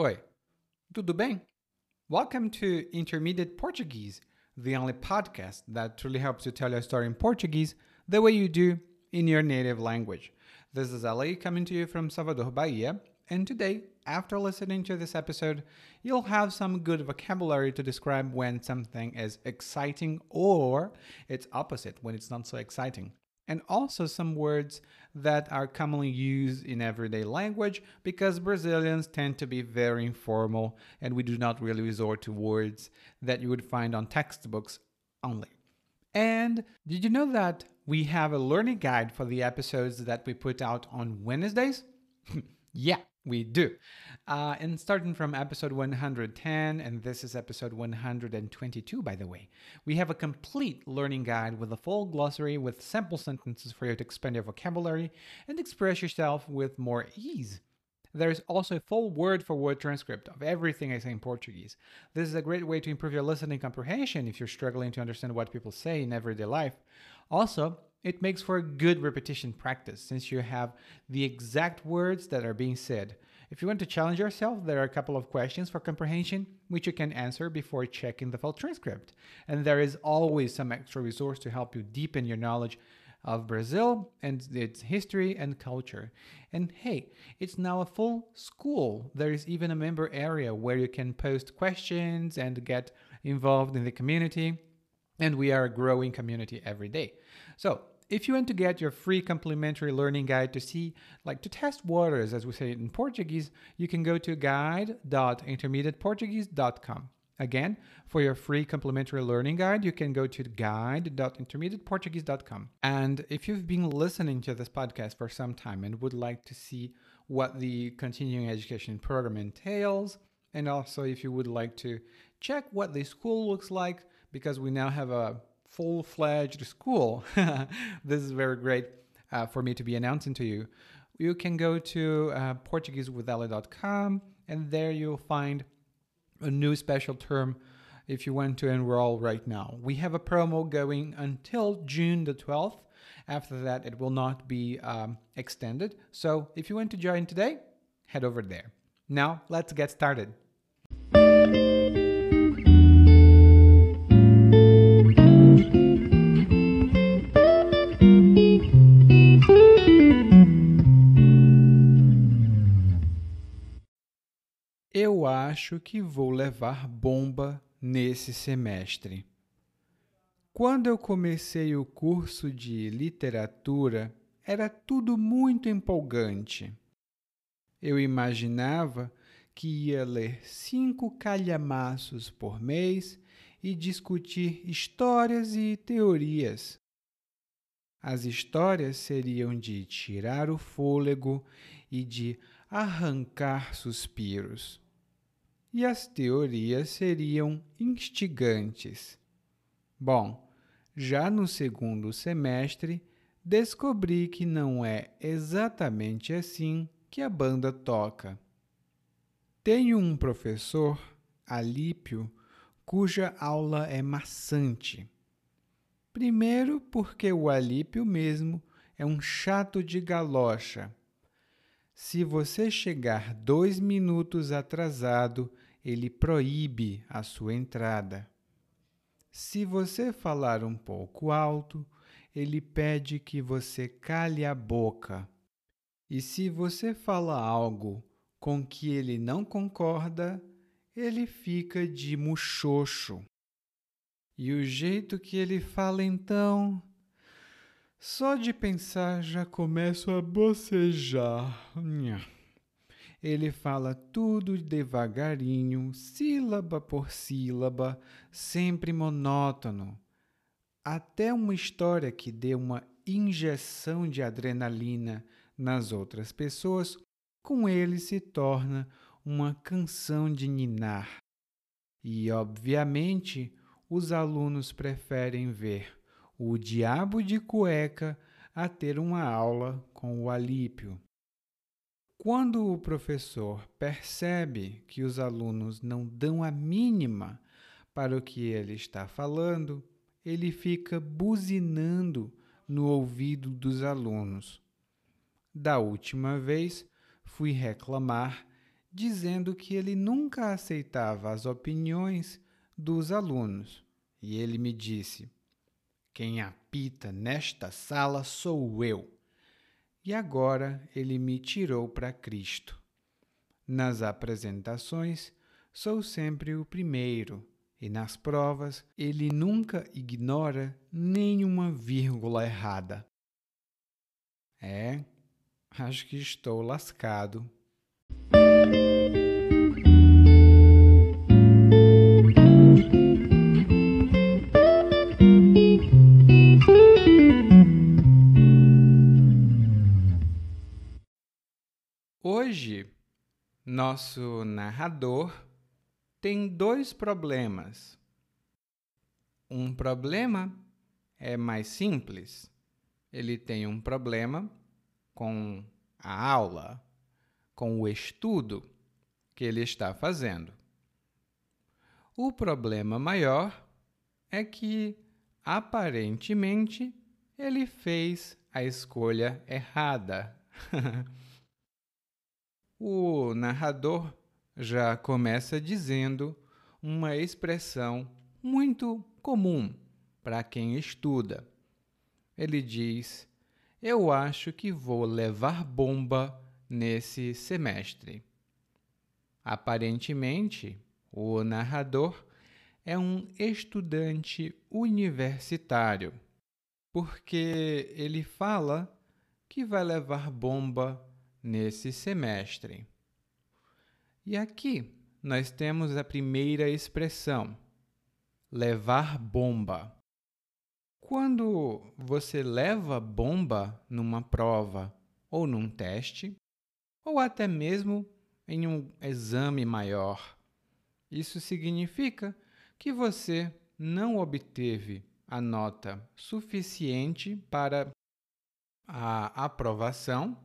Oi, tudo bem? Welcome to Intermediate Portuguese, the only podcast that truly helps you tell your story in Portuguese the way you do in your native language. This is Ali coming to you from Salvador, Bahia, and today, after listening to this episode, you'll have some good vocabulary to describe when something is exciting or its opposite when it's not so exciting and also some words that are commonly used in everyday language because Brazilians tend to be very informal and we do not really resort to words that you would find on textbooks only. And did you know that we have a learning guide for the episodes that we put out on Wednesdays? yeah, we do. Uh, and starting from episode 110, and this is episode 122, by the way, we have a complete learning guide with a full glossary with sample sentences for you to expand your vocabulary and express yourself with more ease. There is also a full word for word transcript of everything I say in Portuguese. This is a great way to improve your listening comprehension if you're struggling to understand what people say in everyday life. Also, it makes for a good repetition practice since you have the exact words that are being said. If you want to challenge yourself, there are a couple of questions for comprehension which you can answer before checking the full transcript. And there is always some extra resource to help you deepen your knowledge of Brazil and its history and culture. And hey, it's now a full school. There is even a member area where you can post questions and get involved in the community. And we are a growing community every day. So if you want to get your free complimentary learning guide to see, like to test waters, as we say in Portuguese, you can go to guide.intermediateportuguese.com. Again, for your free complimentary learning guide, you can go to guide.intermediateportuguese.com. And if you've been listening to this podcast for some time and would like to see what the continuing education program entails, and also if you would like to check what the school looks like, because we now have a full fledged school. this is very great uh, for me to be announcing to you. You can go to uh, and there you'll find a new special term if you want to enroll right now. We have a promo going until June the 12th. After that, it will not be um, extended. So if you want to join today, head over there. Now, let's get started. Eu acho que vou levar bomba nesse semestre. Quando eu comecei o curso de literatura, era tudo muito empolgante. Eu imaginava que ia ler cinco calhamaços por mês e discutir histórias e teorias. As histórias seriam de tirar o fôlego e de arrancar suspiros e as teorias seriam instigantes. Bom, já no segundo semestre, descobri que não é exatamente assim que a banda toca. Tenho um professor, Alípio, cuja aula é maçante. Primeiro, porque o Alípio mesmo é um chato de galocha. Se você chegar dois minutos atrasado, ele proíbe a sua entrada. Se você falar um pouco alto, ele pede que você cale a boca. E se você fala algo com que ele não concorda, ele fica de muxoxo. E o jeito que ele fala então, só de pensar já começo a bocejar. Ele fala tudo devagarinho, sílaba por sílaba, sempre monótono. Até uma história que dê uma injeção de adrenalina nas outras pessoas, com ele se torna uma canção de ninar. E, obviamente, os alunos preferem ver o diabo de cueca a ter uma aula com o Alípio. Quando o professor percebe que os alunos não dão a mínima para o que ele está falando, ele fica buzinando no ouvido dos alunos. Da última vez, fui reclamar dizendo que ele nunca aceitava as opiniões dos alunos. E ele me disse: Quem apita nesta sala sou eu. E agora ele me tirou para Cristo. Nas apresentações, sou sempre o primeiro, e nas provas, ele nunca ignora nenhuma vírgula errada. É, acho que estou lascado. Nosso narrador tem dois problemas. Um problema é mais simples. Ele tem um problema com a aula, com o estudo que ele está fazendo. O problema maior é que, aparentemente, ele fez a escolha errada. o narrador já começa dizendo uma expressão muito comum para quem estuda. Ele diz: Eu acho que vou levar bomba nesse semestre. Aparentemente, o narrador é um estudante universitário, porque ele fala que vai levar bomba nesse semestre. E aqui nós temos a primeira expressão, levar bomba. Quando você leva bomba numa prova ou num teste, ou até mesmo em um exame maior, isso significa que você não obteve a nota suficiente para a aprovação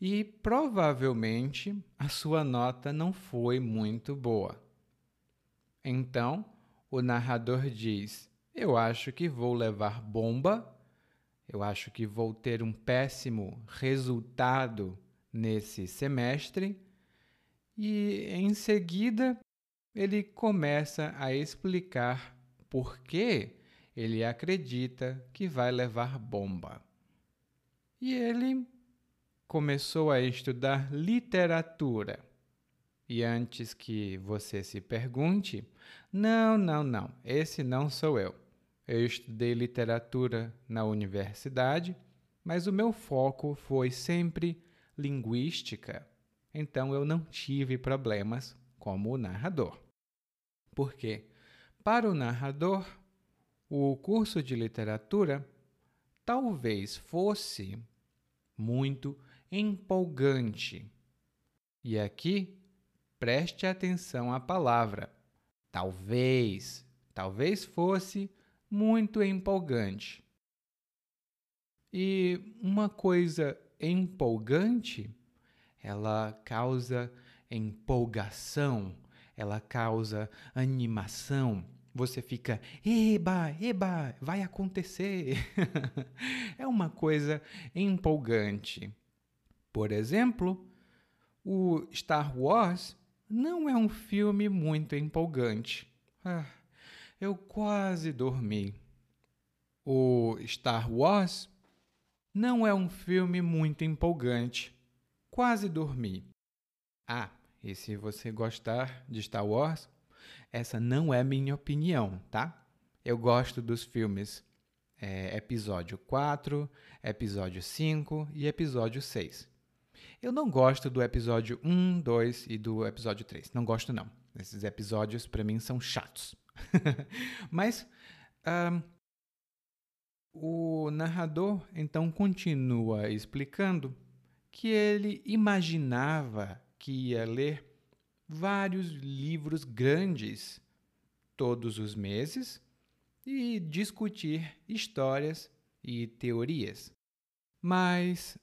e provavelmente a sua nota não foi muito boa. Então, o narrador diz: Eu acho que vou levar bomba, eu acho que vou ter um péssimo resultado nesse semestre, e em seguida ele começa a explicar por que ele acredita que vai levar bomba. E ele começou a estudar literatura. E antes que você se pergunte, não, não, não, esse não sou eu. Eu estudei literatura na universidade, mas o meu foco foi sempre linguística, então eu não tive problemas como o narrador. Porque, para o narrador, o curso de literatura talvez fosse muito empolgante. E aqui, preste atenção à palavra. Talvez, talvez fosse muito empolgante. E uma coisa empolgante, ela causa empolgação, ela causa animação. Você fica, eba, eba, vai acontecer. é uma coisa empolgante. Por exemplo, o Star Wars não é um filme muito empolgante. Ah, eu quase dormi. O Star Wars não é um filme muito empolgante. Quase dormi. Ah, e se você gostar de Star Wars, essa não é minha opinião, tá? Eu gosto dos filmes é, episódio 4, episódio 5 e episódio 6. Eu não gosto do episódio 1, 2 e do episódio 3. Não gosto, não. Esses episódios, para mim, são chatos. Mas um, o narrador então continua explicando que ele imaginava que ia ler vários livros grandes todos os meses e discutir histórias e teorias. Mas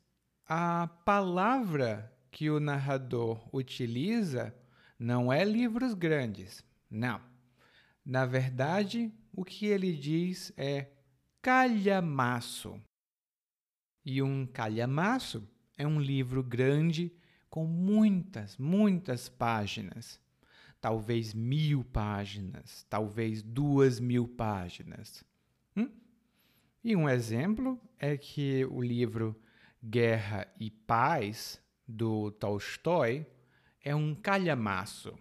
a palavra que o narrador utiliza não é livros grandes, não. Na verdade, o que ele diz é calhamaço. E um calhamaço é um livro grande com muitas, muitas páginas. Talvez mil páginas, talvez duas mil páginas. Hum? E um exemplo é que o livro Guerra e Paz, do Tolstói, é um calhamaço.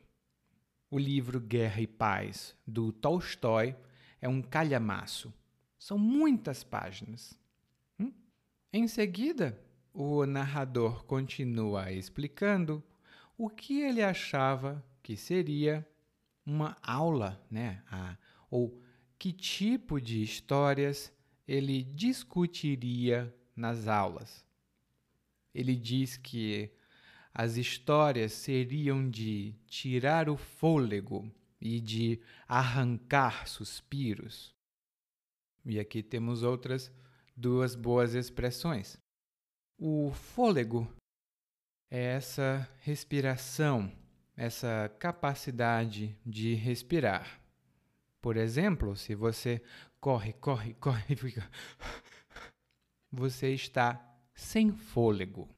O livro Guerra e Paz, do Tolstói, é um calhamaço. São muitas páginas. Hum? Em seguida, o narrador continua explicando o que ele achava que seria uma aula, né? Ah, ou que tipo de histórias ele discutiria nas aulas. Ele diz que as histórias seriam de tirar o fôlego e de arrancar suspiros. E aqui temos outras duas boas expressões. O fôlego é essa respiração, essa capacidade de respirar. Por exemplo, se você corre, corre, corre, fica. Você está sem fôlego.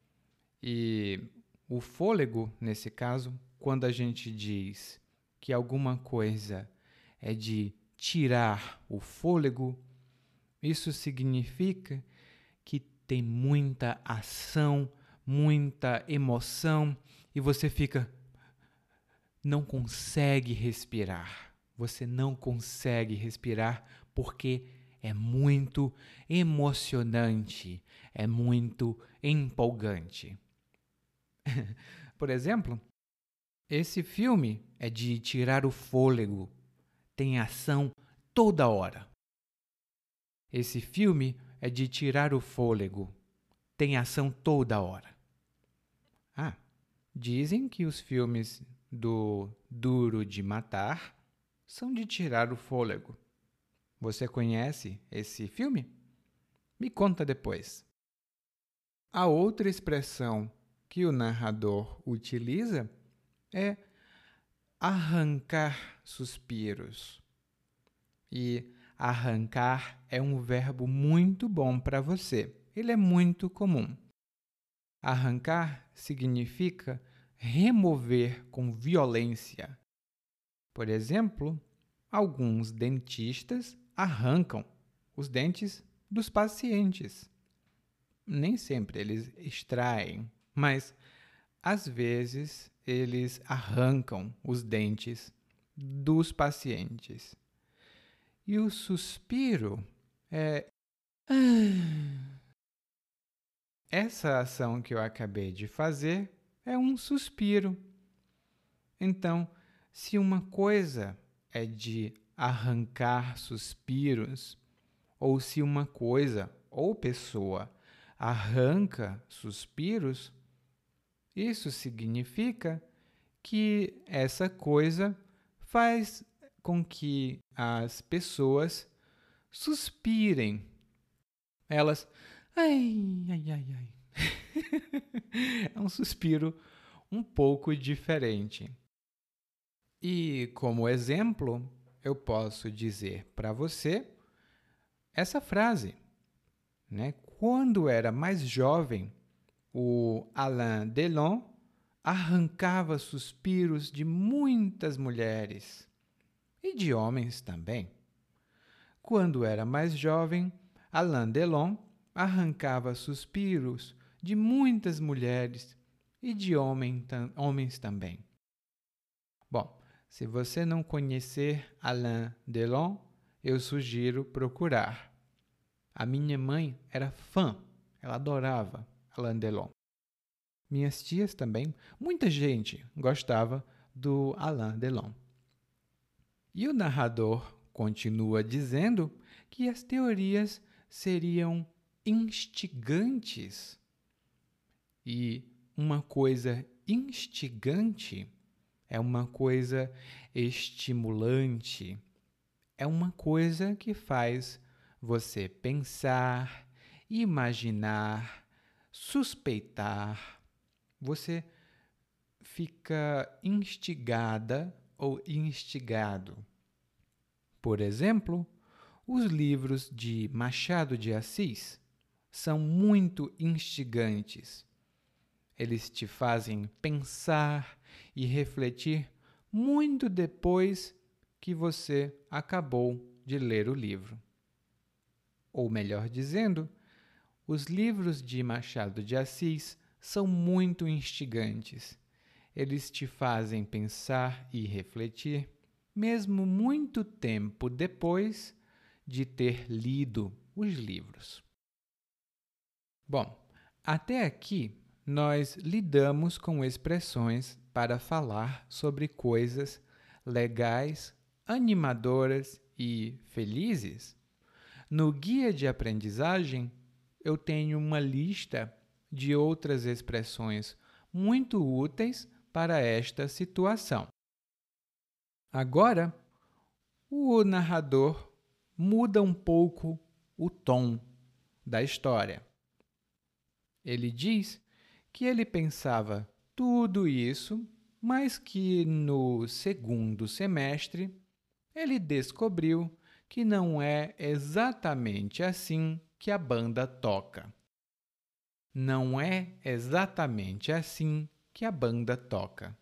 E o fôlego, nesse caso, quando a gente diz que alguma coisa é de tirar o fôlego, isso significa que tem muita ação, muita emoção e você fica não consegue respirar você não consegue respirar porque é muito emocionante, é muito empolgante. Por exemplo, esse filme é de tirar o fôlego, tem ação toda hora. Esse filme é de tirar o fôlego, tem ação toda hora. Ah, dizem que os filmes do Duro de Matar são de tirar o fôlego. Você conhece esse filme? Me conta depois. A outra expressão que o narrador utiliza é arrancar suspiros. E arrancar é um verbo muito bom para você. Ele é muito comum. Arrancar significa remover com violência, por exemplo, alguns dentistas arrancam os dentes dos pacientes. Nem sempre eles extraem, mas às vezes eles arrancam os dentes dos pacientes. E o suspiro é. Essa ação que eu acabei de fazer é um suspiro. Então, se uma coisa é de arrancar suspiros, ou se uma coisa ou pessoa arranca suspiros, isso significa que essa coisa faz com que as pessoas suspirem. Elas, ai, ai, ai, ai. é um suspiro um pouco diferente. E como exemplo, eu posso dizer para você essa frase, né? Quando era mais jovem, o Alain Delon arrancava suspiros de muitas mulheres e de homens também. Quando era mais jovem, Alain Delon arrancava suspiros de muitas mulheres e de homem, homens também. Bom, se você não conhecer Alain Delon, eu sugiro procurar. A minha mãe era fã, ela adorava Alain Delon. Minhas tias também, muita gente gostava do Alain Delon. E o narrador continua dizendo que as teorias seriam instigantes. E uma coisa instigante é uma coisa estimulante, é uma coisa que faz você pensar, imaginar, suspeitar. Você fica instigada ou instigado. Por exemplo, os livros de Machado de Assis são muito instigantes. Eles te fazem pensar e refletir muito depois que você acabou de ler o livro. Ou melhor dizendo, os livros de Machado de Assis são muito instigantes. Eles te fazem pensar e refletir, mesmo muito tempo depois de ter lido os livros. Bom, até aqui nós lidamos com expressões para falar sobre coisas legais, animadoras e felizes. No guia de aprendizagem, eu tenho uma lista de outras expressões muito úteis para esta situação. Agora, o narrador muda um pouco o tom da história. Ele diz que ele pensava tudo isso, mas que no segundo semestre ele descobriu que não é exatamente assim que a banda toca. Não é exatamente assim que a banda toca.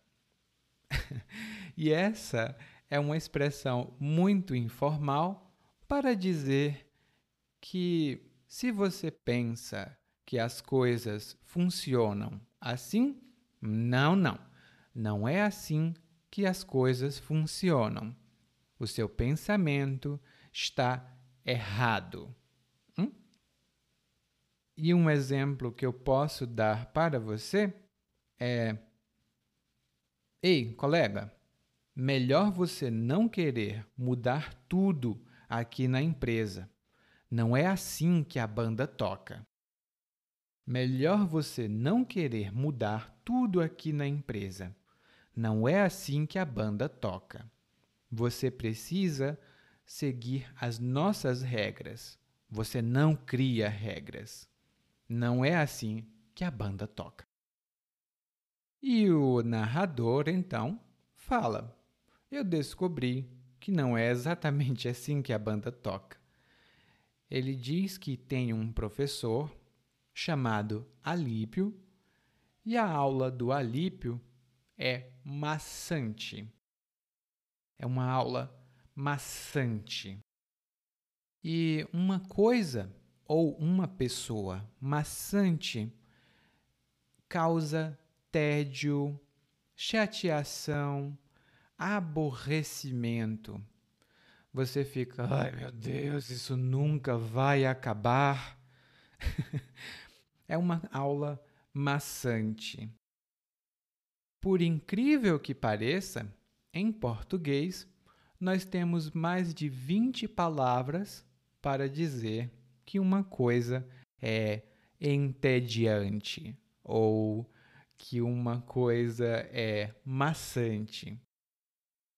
e essa é uma expressão muito informal para dizer que se você pensa que as coisas funcionam assim? Não, não. Não é assim que as coisas funcionam. O seu pensamento está errado. Hum? E um exemplo que eu posso dar para você é: Ei, colega, melhor você não querer mudar tudo aqui na empresa. Não é assim que a banda toca. Melhor você não querer mudar tudo aqui na empresa. Não é assim que a banda toca. Você precisa seguir as nossas regras. Você não cria regras. Não é assim que a banda toca. E o narrador, então, fala: Eu descobri que não é exatamente assim que a banda toca. Ele diz que tem um professor chamado Alípio, e a aula do Alípio é maçante. É uma aula maçante. E uma coisa ou uma pessoa maçante causa tédio, chateação, aborrecimento. Você fica, ai meu Deus, isso nunca vai acabar. é uma aula maçante. Por incrível que pareça, em português, nós temos mais de 20 palavras para dizer que uma coisa é entediante ou que uma coisa é maçante.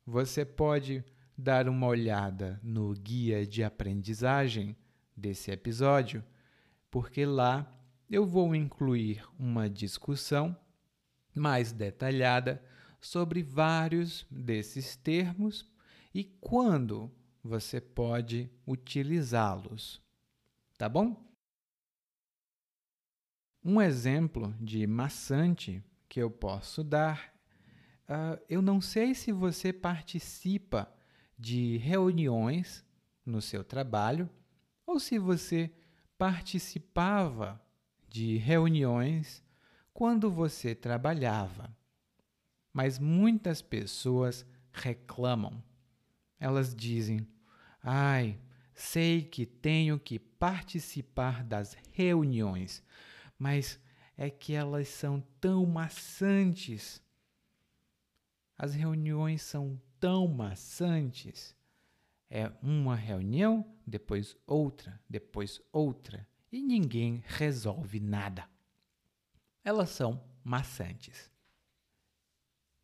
Você pode dar uma olhada no guia de aprendizagem desse episódio, porque lá eu vou incluir uma discussão mais detalhada sobre vários desses termos e quando você pode utilizá-los. Tá bom? Um exemplo de maçante que eu posso dar, uh, eu não sei se você participa de reuniões no seu trabalho ou se você participava de reuniões quando você trabalhava. Mas muitas pessoas reclamam. Elas dizem: ai, sei que tenho que participar das reuniões, mas é que elas são tão maçantes. As reuniões são tão maçantes. É uma reunião, depois outra, depois outra e ninguém resolve nada. Elas são maçantes.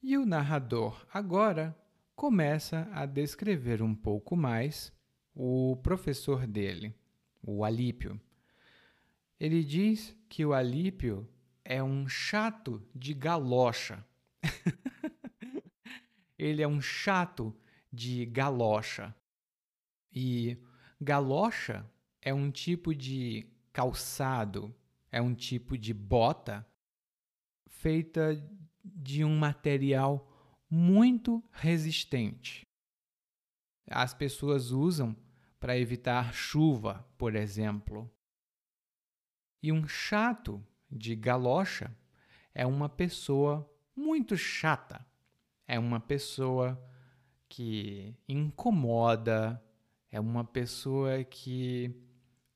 E o narrador agora começa a descrever um pouco mais o professor dele, o Alípio. Ele diz que o Alípio é um chato de galocha. Ele é um chato de galocha. E galocha é um tipo de calçado, é um tipo de bota feita de um material muito resistente. As pessoas usam para evitar chuva, por exemplo. E um chato de galocha é uma pessoa muito chata. É uma pessoa que incomoda, é uma pessoa que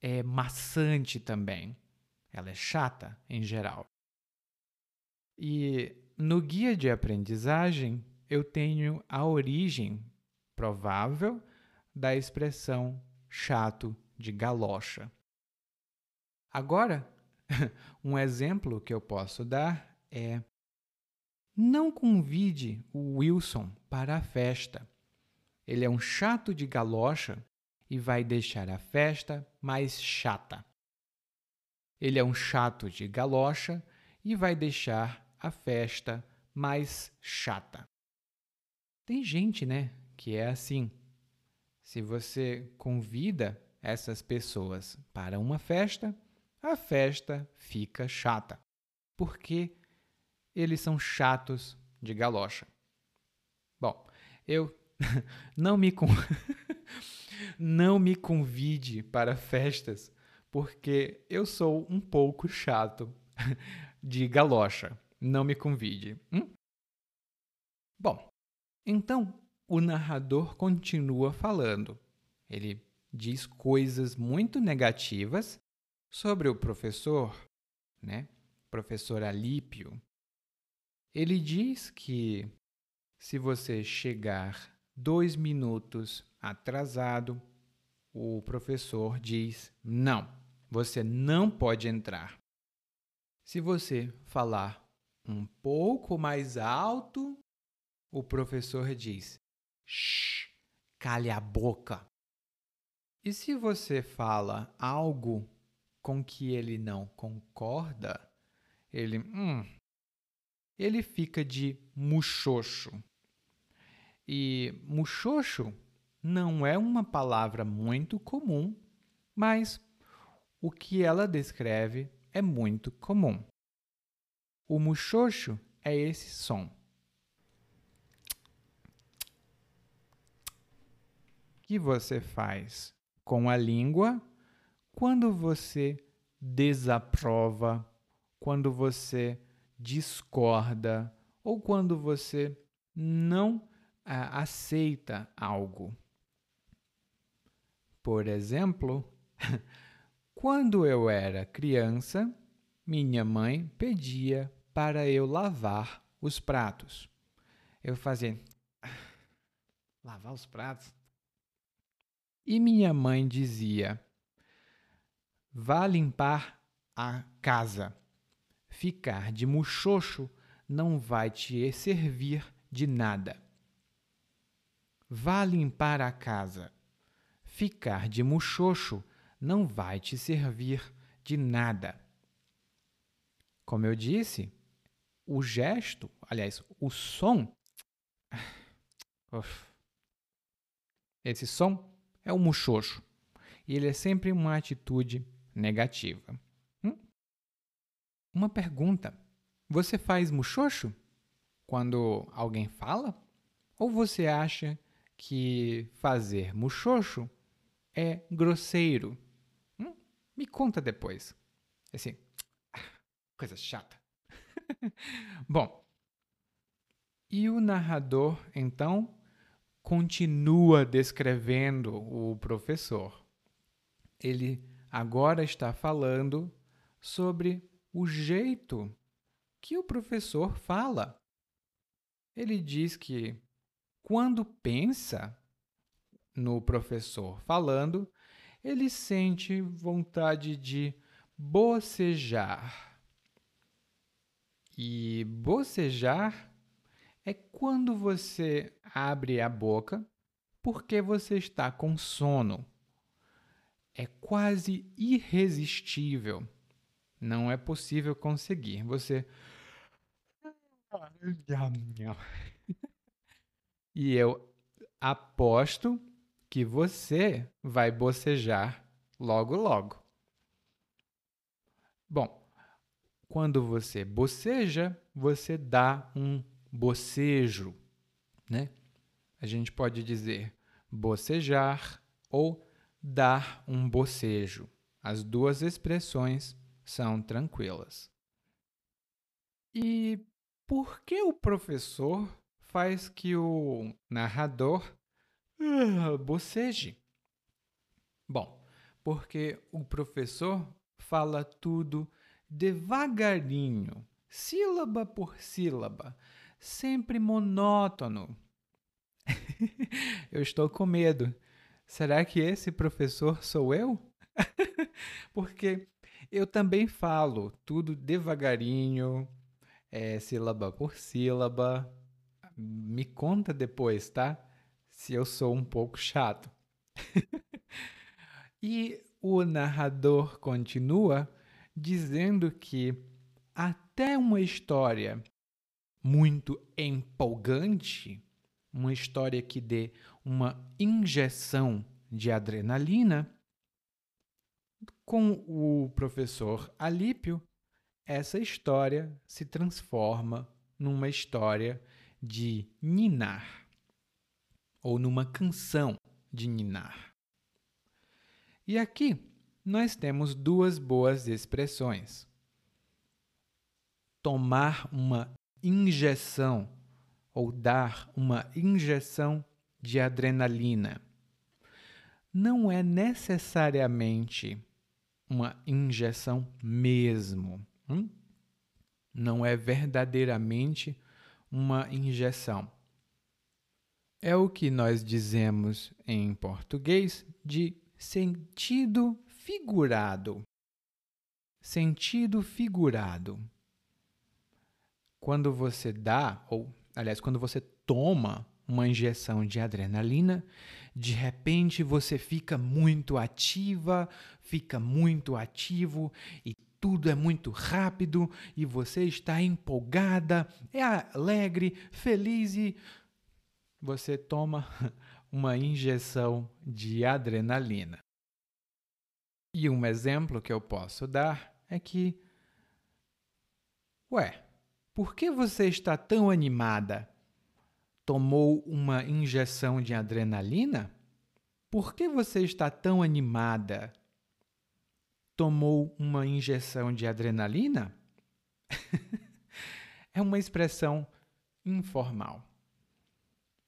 é maçante também. Ela é chata em geral. E no guia de aprendizagem eu tenho a origem provável da expressão chato de galocha. Agora, um exemplo que eu posso dar é: não convide o Wilson para a festa. Ele é um chato de galocha e vai deixar a festa mais chata. Ele é um chato de galocha e vai deixar a festa mais chata. Tem gente, né, que é assim. Se você convida essas pessoas para uma festa, a festa fica chata, porque eles são chatos de galocha. Bom, eu não me con... não me convide para festas, porque eu sou um pouco chato de galocha. Não me convide. Hum? Bom, então o narrador continua falando. Ele diz coisas muito negativas sobre o professor, né? Professor Alípio. Ele diz que se você chegar dois minutos atrasado, o professor diz não, você não pode entrar. Se você falar um pouco mais alto, o professor diz: Shh, cale a boca. E se você fala algo com que ele não concorda, ele, hum, ele fica de muxoxo. E muxoxo não é uma palavra muito comum, mas o que ela descreve é muito comum. O muxoxo é esse som. Que você faz com a língua quando você desaprova, quando você discorda ou quando você não ah, aceita algo. Por exemplo, quando eu era criança, minha mãe pedia para eu lavar os pratos. Eu fazia. Lavar os pratos? E minha mãe dizia: Vá limpar a casa. Ficar de muxoxo não vai te servir de nada. Vá limpar a casa. Ficar de muxoxo não vai te servir de nada. Como eu disse, o gesto, aliás, o som. Uf, esse som é o muxoxo. E ele é sempre uma atitude negativa. Hum? Uma pergunta: você faz muxoxo quando alguém fala? Ou você acha que fazer muxoxo é grosseiro? Hum? Me conta depois. Assim, coisa chata. Bom, e o narrador, então, continua descrevendo o professor. Ele agora está falando sobre o jeito que o professor fala. Ele diz que quando pensa no professor falando, ele sente vontade de bocejar. E bocejar é quando você abre a boca porque você está com sono. É quase irresistível. Não é possível conseguir. Você. e eu aposto que você vai bocejar logo, logo. Bom, quando você boceja, você dá um bocejo, né? A gente pode dizer bocejar ou dar um bocejo. As duas expressões são tranquilas. E por que o professor faz que o narrador uh, boceje? Bom, porque o professor fala tudo devagarinho, sílaba por sílaba, sempre monótono. eu estou com medo. Será que esse professor sou eu? Porque eu também falo tudo devagarinho, é, sílaba por sílaba. Me conta depois, tá? Se eu sou um pouco chato. e o narrador continua dizendo que até uma história muito empolgante, uma história que dê uma injeção de adrenalina, com o professor Alípio, essa história se transforma numa história de ninar, ou numa canção de ninar. E aqui nós temos duas boas expressões. Tomar uma injeção ou dar uma injeção de adrenalina. Não é necessariamente uma injeção mesmo. Hum? Não é verdadeiramente uma injeção. É o que nós dizemos em português de sentido figurado. Sentido figurado. Quando você dá, ou aliás, quando você toma uma injeção de adrenalina, de repente você fica muito ativa, fica muito ativo e tudo é muito rápido e você está empolgada, é alegre, feliz e você toma uma injeção de adrenalina. E um exemplo que eu posso dar é que, ué, por que você está tão animada? Tomou uma injeção de adrenalina? Por que você está tão animada? Tomou uma injeção de adrenalina? é uma expressão informal.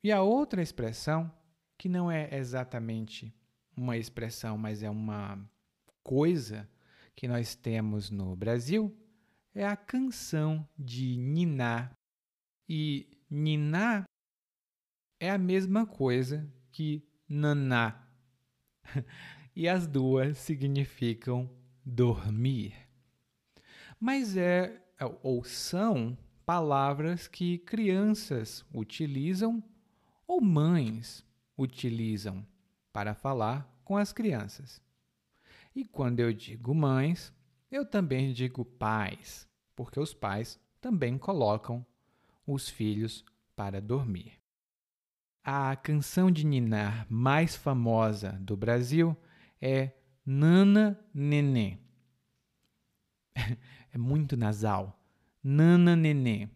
E a outra expressão, que não é exatamente uma expressão, mas é uma coisa que nós temos no Brasil é a canção de niná. E niná é a mesma coisa que naná. e as duas significam dormir. Mas é ou são palavras que crianças utilizam ou mães utilizam para falar com as crianças. E quando eu digo mães, eu também digo pais, porque os pais também colocam os filhos para dormir. A canção de ninar mais famosa do Brasil é Nana Nenê. É muito nasal. Nana Nenê,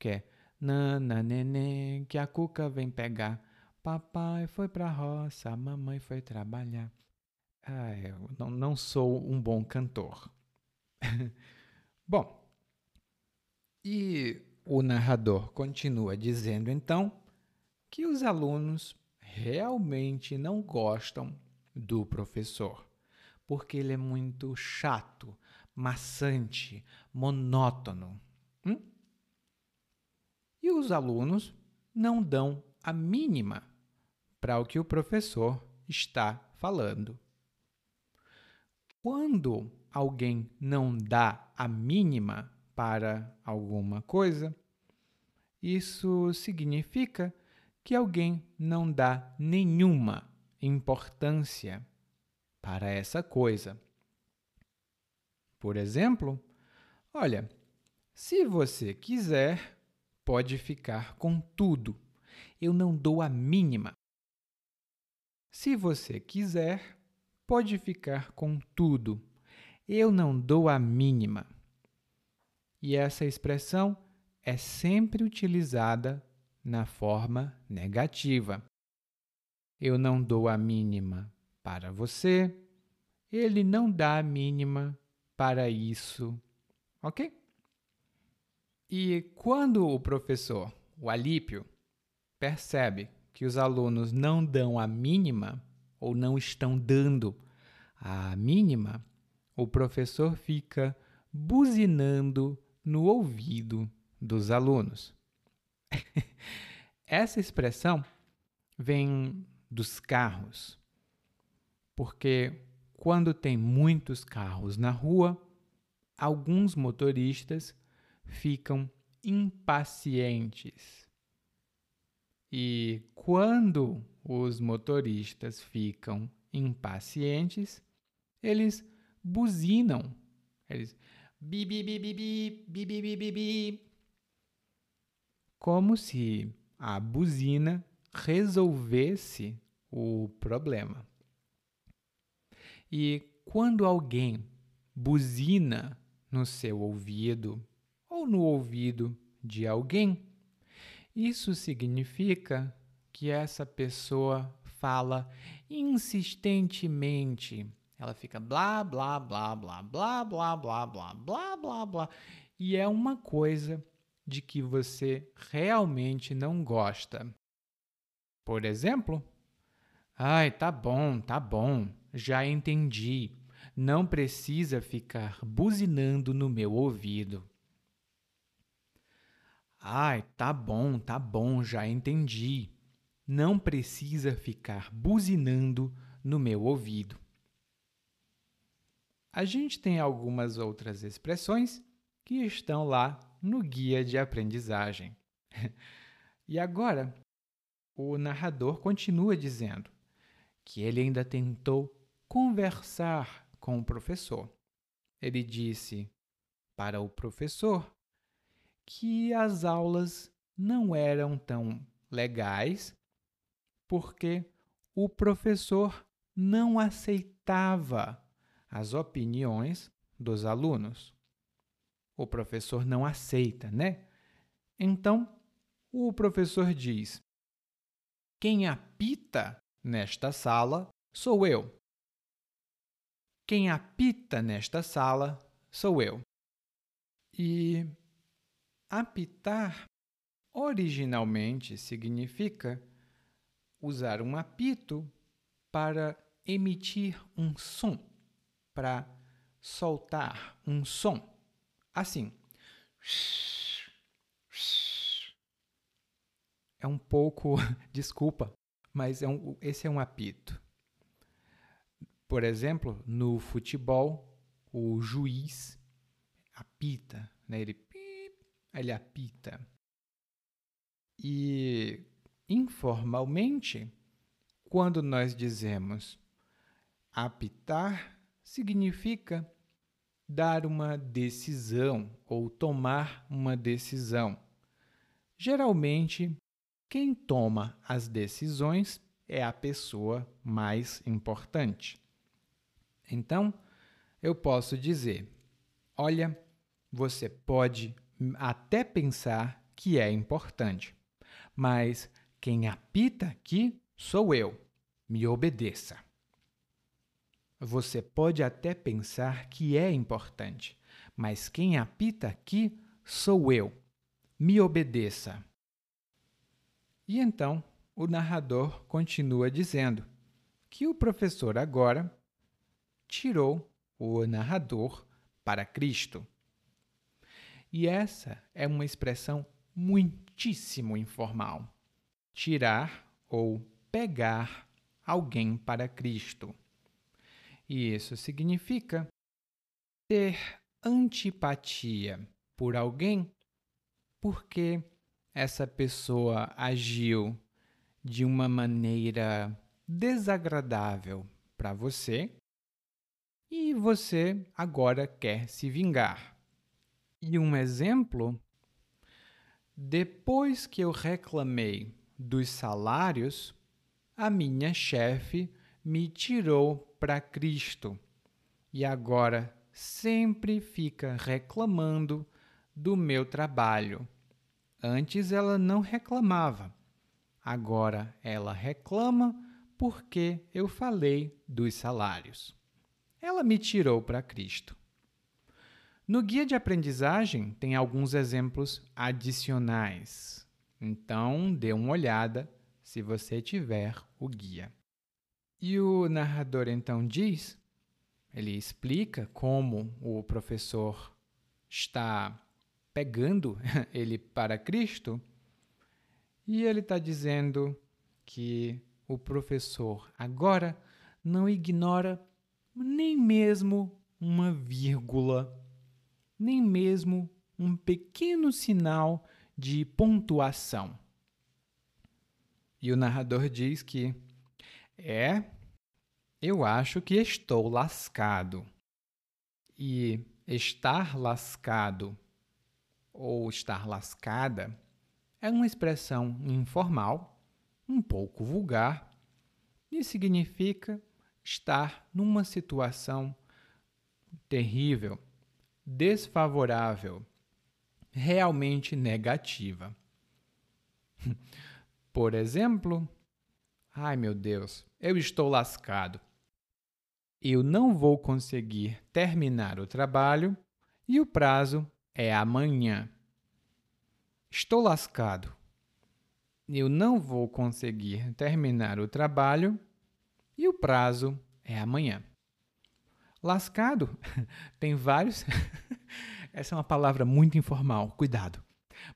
que é Nana Nenê, que a cuca vem pegar. Papai foi pra roça, mamãe foi trabalhar. Ah, eu não, não sou um bom cantor. bom, e o narrador continua dizendo então que os alunos realmente não gostam do professor, porque ele é muito chato, maçante, monótono. Hum? E os alunos não dão a mínima para o que o professor está falando. Quando alguém não dá a mínima para alguma coisa, isso significa que alguém não dá nenhuma importância para essa coisa. Por exemplo, olha, se você quiser, pode ficar com tudo. Eu não dou a mínima. Se você quiser, pode ficar com tudo. Eu não dou a mínima. E essa expressão é sempre utilizada na forma negativa. Eu não dou a mínima para você, ele não dá a mínima para isso, ok? E quando o professor, o Alípio, percebe que os alunos não dão a mínima ou não estão dando a mínima, o professor fica buzinando no ouvido dos alunos. Essa expressão vem dos carros, porque quando tem muitos carros na rua, alguns motoristas ficam impacientes. E quando os motoristas ficam impacientes, eles buzinam. Eles bi bi bi bi bi bi bi bi bi como se a buzina resolvesse o problema. E quando alguém buzina no seu ouvido no ouvido de alguém, isso significa que essa pessoa fala insistentemente. Ela fica blá blá blá blá blá blá blá blá blá blá blá e é uma coisa de que você realmente não gosta. Por exemplo, ai, tá bom, tá bom, já entendi. Não precisa ficar buzinando no meu ouvido. Ai, tá bom, tá bom, já entendi. Não precisa ficar buzinando no meu ouvido. A gente tem algumas outras expressões que estão lá no guia de aprendizagem. e agora, o narrador continua dizendo que ele ainda tentou conversar com o professor. Ele disse para o professor que as aulas não eram tão legais porque o professor não aceitava as opiniões dos alunos o professor não aceita, né? Então, o professor diz: Quem apita nesta sala sou eu. Quem apita nesta sala sou eu. E apitar originalmente significa usar um apito para emitir um som, para soltar um som assim. É um pouco, desculpa, mas é um, esse é um apito. Por exemplo, no futebol, o juiz apita, né? ele, ele apita. E informalmente, quando nós dizemos apitar, significa dar uma decisão ou tomar uma decisão. Geralmente, quem toma as decisões é a pessoa mais importante. Então, eu posso dizer: olha, você pode até pensar que é importante, mas quem apita aqui sou eu. Me obedeça. Você pode até pensar que é importante, mas quem apita aqui sou eu. Me obedeça. E então o narrador continua dizendo que o professor agora tirou o narrador para Cristo. E essa é uma expressão muitíssimo informal. Tirar ou pegar alguém para Cristo. E isso significa ter antipatia por alguém porque essa pessoa agiu de uma maneira desagradável para você e você agora quer se vingar. E um exemplo: depois que eu reclamei dos salários, a minha chefe me tirou para Cristo e agora sempre fica reclamando do meu trabalho. Antes ela não reclamava. Agora ela reclama porque eu falei dos salários. Ela me tirou para Cristo. No guia de aprendizagem tem alguns exemplos adicionais. Então, dê uma olhada se você tiver o guia. E o narrador então diz, ele explica como o professor está pegando ele para Cristo, e ele está dizendo que o professor agora não ignora nem mesmo uma vírgula, nem mesmo um pequeno sinal de pontuação. E o narrador diz que é, eu acho que estou lascado. E estar lascado ou estar lascada é uma expressão informal, um pouco vulgar, e significa estar numa situação terrível, desfavorável, realmente negativa. Por exemplo, ai meu Deus, eu estou lascado. Eu não vou conseguir terminar o trabalho e o prazo é amanhã. Estou lascado. Eu não vou conseguir terminar o trabalho e o prazo é amanhã. Lascado tem vários. Essa é uma palavra muito informal, cuidado.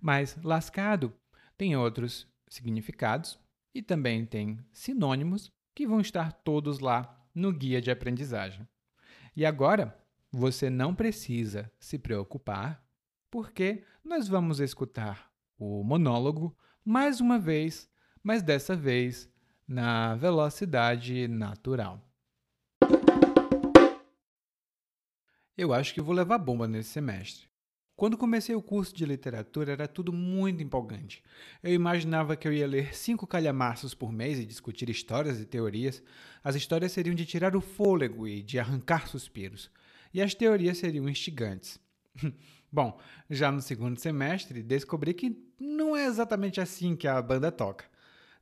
Mas lascado tem outros significados e também tem sinônimos que vão estar todos lá no guia de aprendizagem. E agora, você não precisa se preocupar, porque nós vamos escutar o monólogo mais uma vez, mas dessa vez na velocidade natural. Eu acho que vou levar bomba nesse semestre. Quando comecei o curso de literatura era tudo muito empolgante. Eu imaginava que eu ia ler cinco calhamaços por mês e discutir histórias e teorias. As histórias seriam de tirar o fôlego e de arrancar suspiros. E as teorias seriam instigantes. Bom, já no segundo semestre descobri que não é exatamente assim que a banda toca.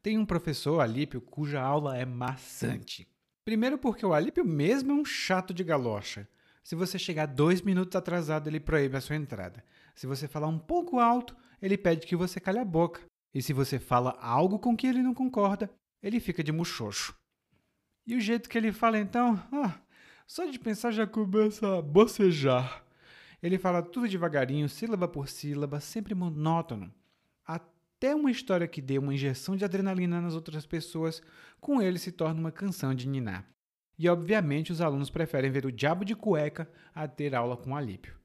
Tem um professor, Alípio, cuja aula é maçante. Primeiro porque o Alípio mesmo é um chato de galocha. Se você chegar dois minutos atrasado, ele proíbe a sua entrada. Se você falar um pouco alto, ele pede que você cale a boca. E se você fala algo com que ele não concorda, ele fica de muxoxo. E o jeito que ele fala então, ah, só de pensar já começa a bocejar. Ele fala tudo devagarinho, sílaba por sílaba, sempre monótono. Até uma história que dê uma injeção de adrenalina nas outras pessoas, com ele se torna uma canção de ninar. E, obviamente, os alunos preferem ver o diabo de cueca a ter aula com Alípio.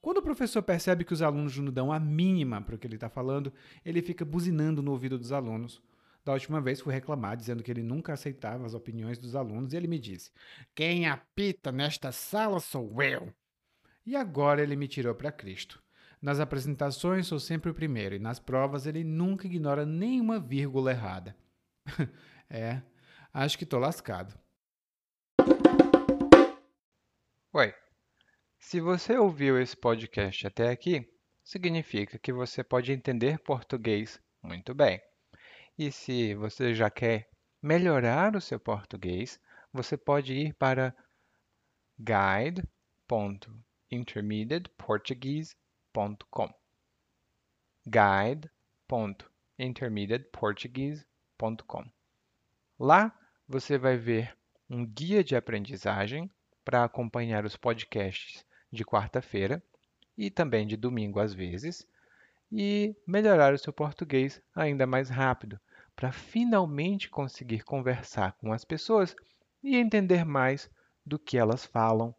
Quando o professor percebe que os alunos não dão a mínima para o que ele está falando, ele fica buzinando no ouvido dos alunos. Da última vez fui reclamar, dizendo que ele nunca aceitava as opiniões dos alunos, e ele me disse: Quem apita nesta sala sou eu. E agora ele me tirou para Cristo. Nas apresentações sou sempre o primeiro, e nas provas ele nunca ignora nenhuma vírgula errada. é, acho que estou lascado. Oi. Se você ouviu esse podcast até aqui, significa que você pode entender português muito bem. E se você já quer melhorar o seu português, você pode ir para guide.intermediateportuguese.com guide.intermediateportuguese.com Lá você vai ver um guia de aprendizagem para acompanhar os podcasts de quarta-feira e também de domingo às vezes, e melhorar o seu português ainda mais rápido, para finalmente conseguir conversar com as pessoas e entender mais do que elas falam